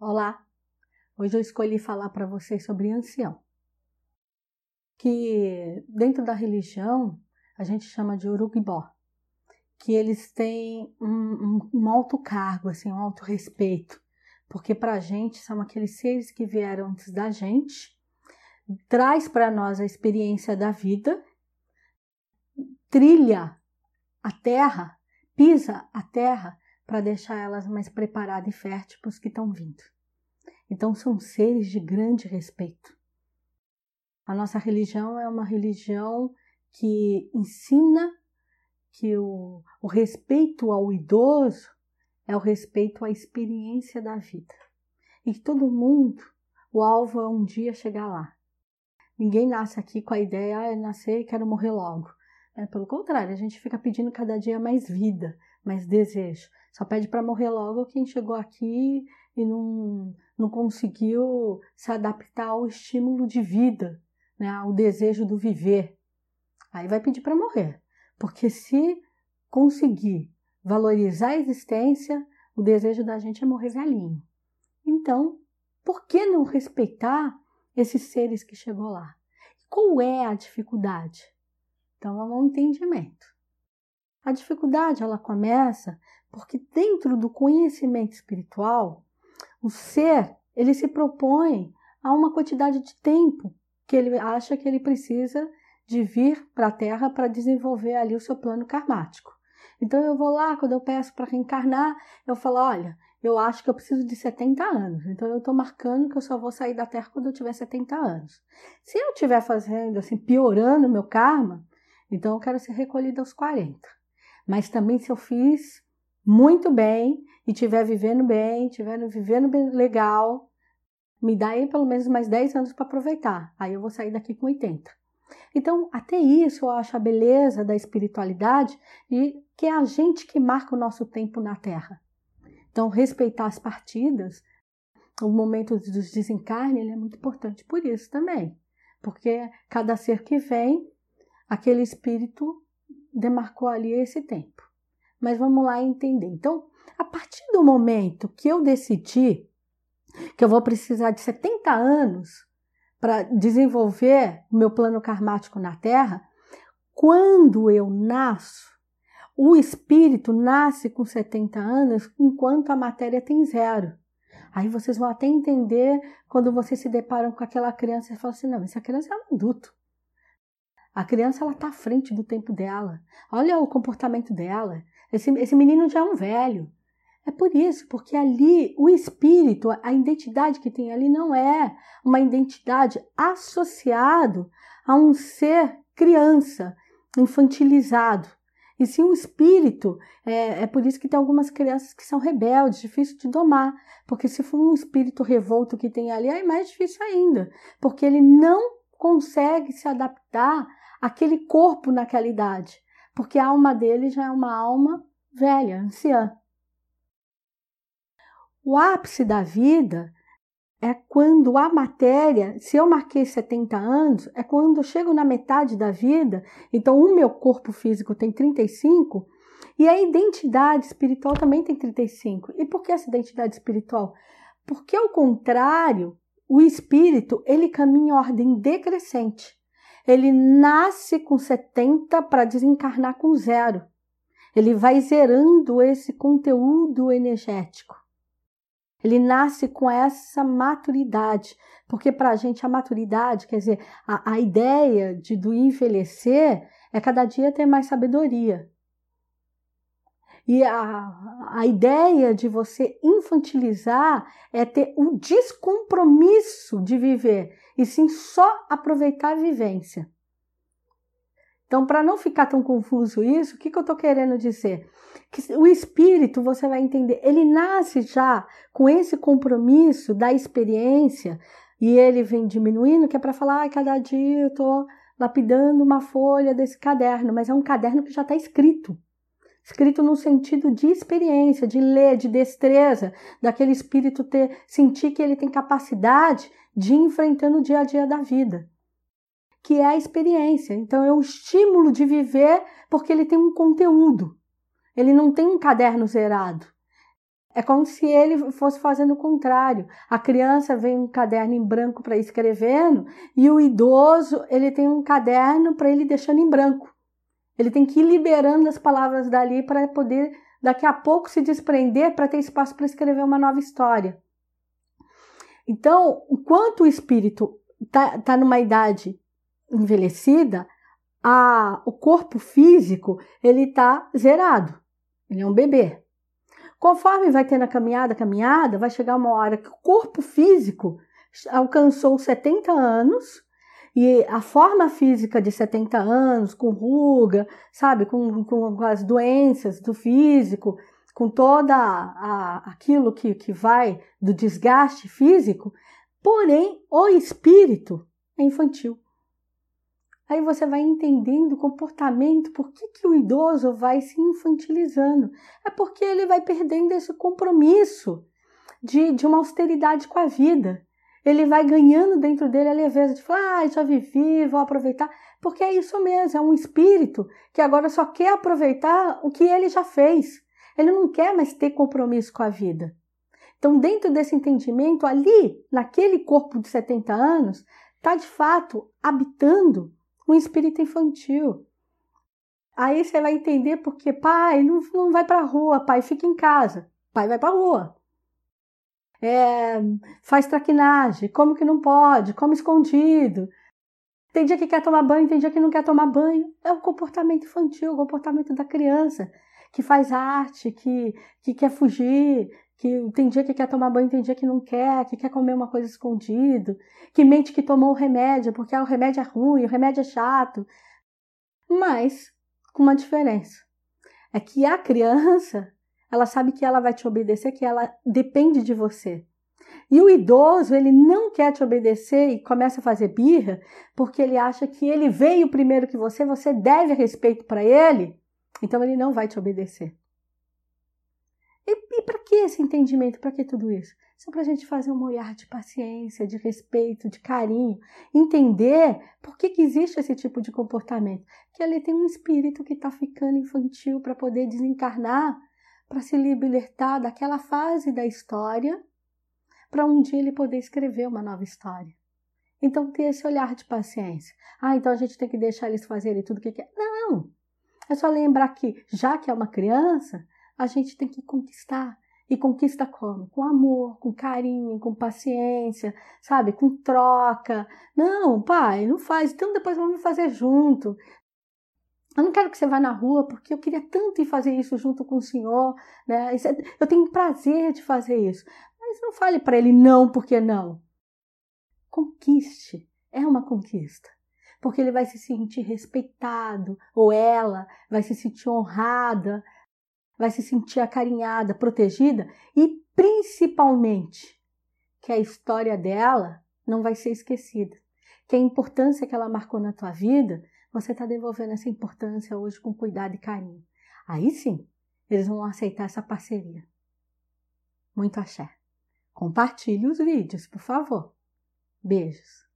Olá! Hoje eu escolhi falar para vocês sobre ancião, que dentro da religião a gente chama de urugibó, que eles têm um, um, um alto cargo, assim, um alto respeito, porque para a gente são aqueles seres que vieram antes da gente, traz para nós a experiência da vida, trilha a terra, pisa a terra para deixar elas mais preparadas e férteis para os que estão vindo. Então são seres de grande respeito. A nossa religião é uma religião que ensina que o, o respeito ao idoso é o respeito à experiência da vida. E que todo mundo, o alvo é um dia chegar lá. Ninguém nasce aqui com a ideia, ah, eu nascer e quero morrer logo. É, pelo contrário, a gente fica pedindo cada dia mais vida, mais desejo. Só pede para morrer logo quem chegou aqui e não, não conseguiu se adaptar ao estímulo de vida, né, ao desejo do viver. Aí vai pedir para morrer. Porque se conseguir valorizar a existência, o desejo da gente é morrer velhinho. Então, por que não respeitar esses seres que chegou lá? Qual é a dificuldade? Então, é um entendimento. A dificuldade ela começa porque dentro do conhecimento espiritual, o ser, ele se propõe a uma quantidade de tempo que ele acha que ele precisa de vir para a Terra para desenvolver ali o seu plano karmático. Então eu vou lá, quando eu peço para reencarnar, eu falo, olha, eu acho que eu preciso de 70 anos. Então eu estou marcando que eu só vou sair da Terra quando eu tiver 70 anos. Se eu estiver fazendo assim, piorando o meu karma, então eu quero ser recolhida aos 40. Mas também se eu fiz muito bem e estiver vivendo bem, estiver vivendo bem, legal, me dá aí pelo menos mais 10 anos para aproveitar. Aí eu vou sair daqui com 80. Então, até isso eu acho a beleza da espiritualidade e que é a gente que marca o nosso tempo na Terra. Então, respeitar as partidas, o momento dos desencarne, ele é muito importante por isso também. Porque cada ser que vem, aquele espírito demarcou ali esse tempo. Mas vamos lá entender. Então, a partir do momento que eu decidi que eu vou precisar de 70 anos para desenvolver o meu plano karmático na Terra, quando eu nasço, o espírito nasce com 70 anos, enquanto a matéria tem zero. Aí vocês vão até entender quando vocês se deparam com aquela criança e falam assim: não, essa criança é um adulto. A criança ela está à frente do tempo dela. Olha o comportamento dela. Esse, esse menino já é um velho. É por isso, porque ali o espírito, a identidade que tem ali não é uma identidade associado a um ser criança, infantilizado. E sim um espírito. É, é por isso que tem algumas crianças que são rebeldes, difícil de domar. Porque se for um espírito revolto que tem ali, é mais difícil ainda. Porque ele não consegue se adaptar àquele corpo naquela idade. Porque a alma dele já é uma alma velha, anciã. O ápice da vida é quando a matéria, se eu marquei 70 anos, é quando eu chego na metade da vida, então o meu corpo físico tem 35 e a identidade espiritual também tem 35. E por que essa identidade espiritual? Porque ao contrário, o espírito, ele caminha em ordem decrescente. Ele nasce com 70 para desencarnar com zero. Ele vai zerando esse conteúdo energético. Ele nasce com essa maturidade, porque para a gente a maturidade, quer dizer, a, a ideia de, do envelhecer é cada dia ter mais sabedoria. E a, a ideia de você infantilizar é ter o descompromisso de viver, e sim só aproveitar a vivência. Então, para não ficar tão confuso isso, o que, que eu estou querendo dizer? Que o espírito, você vai entender, ele nasce já com esse compromisso da experiência e ele vem diminuindo, que é para falar, ah, cada dia eu estou lapidando uma folha desse caderno, mas é um caderno que já está escrito. Escrito no sentido de experiência, de ler, de destreza, daquele espírito ter, sentir que ele tem capacidade de ir enfrentando o dia a dia da vida que é a experiência. Então é o estímulo de viver porque ele tem um conteúdo. Ele não tem um caderno zerado. É como se ele fosse fazendo o contrário. A criança vem um caderno em branco para escrevendo e o idoso ele tem um caderno para ele deixando em branco. Ele tem que ir liberando as palavras dali para poder daqui a pouco se desprender para ter espaço para escrever uma nova história. Então, enquanto o espírito está tá numa idade envelhecida, a, o corpo físico ele está zerado. Ele é um bebê. Conforme vai tendo a caminhada, a caminhada, vai chegar uma hora que o corpo físico alcançou 70 anos e a forma física de 70 anos, com ruga, sabe, com, com as doenças do físico, com toda a, aquilo que, que vai do desgaste físico, porém o espírito é infantil. Aí você vai entendendo o comportamento, por que, que o idoso vai se infantilizando. É porque ele vai perdendo esse compromisso de, de uma austeridade com a vida. Ele vai ganhando dentro dele a leveza de falar, ah, já vivi, vou aproveitar. Porque é isso mesmo, é um espírito que agora só quer aproveitar o que ele já fez. Ele não quer mais ter compromisso com a vida. Então, dentro desse entendimento, ali, naquele corpo de 70 anos, está de fato habitando um espírito infantil. Aí você vai entender porque, pai, não, não vai para a rua, pai, fica em casa. Pai vai para a rua. É, faz traquinagem, como que não pode, come escondido. Tem dia que quer tomar banho, tem dia que não quer tomar banho. É o comportamento infantil, o comportamento da criança, que faz arte, que, que quer fugir, que tem dia que quer tomar banho, tem dia que não quer, que quer comer uma coisa escondido, que mente que tomou o remédio porque o remédio é ruim, o remédio é chato. Mas com uma diferença. É que a criança, ela sabe que ela vai te obedecer, que ela depende de você. E o idoso, ele não quer te obedecer e começa a fazer birra porque ele acha que ele veio primeiro que você, você deve respeito para ele, então ele não vai te obedecer. E, e para que esse entendimento? Para que tudo isso? Só para a gente fazer um olhar de paciência, de respeito, de carinho, entender por que, que existe esse tipo de comportamento. Que ali tem um espírito que está ficando infantil para poder desencarnar, para se libertar daquela fase da história, para um dia ele poder escrever uma nova história. Então, ter esse olhar de paciência. Ah, então a gente tem que deixar eles fazerem tudo o que quer. Não! É só lembrar que, já que é uma criança, a gente tem que conquistar. E conquista como? Com amor, com carinho, com paciência, sabe? Com troca. Não, pai, não faz. Então depois vamos fazer junto. Eu não quero que você vá na rua porque eu queria tanto ir fazer isso junto com o senhor. Né? É, eu tenho prazer de fazer isso. Mas não fale para ele não, porque não. Conquiste. É uma conquista porque ele vai se sentir respeitado, ou ela vai se sentir honrada, vai se sentir acarinhada, protegida e principalmente que a história dela não vai ser esquecida. Que a importância que ela marcou na tua vida, você está devolvendo essa importância hoje com cuidado e carinho. Aí sim, eles vão aceitar essa parceria. Muito axé. Compartilhe os vídeos, por favor. Beijos.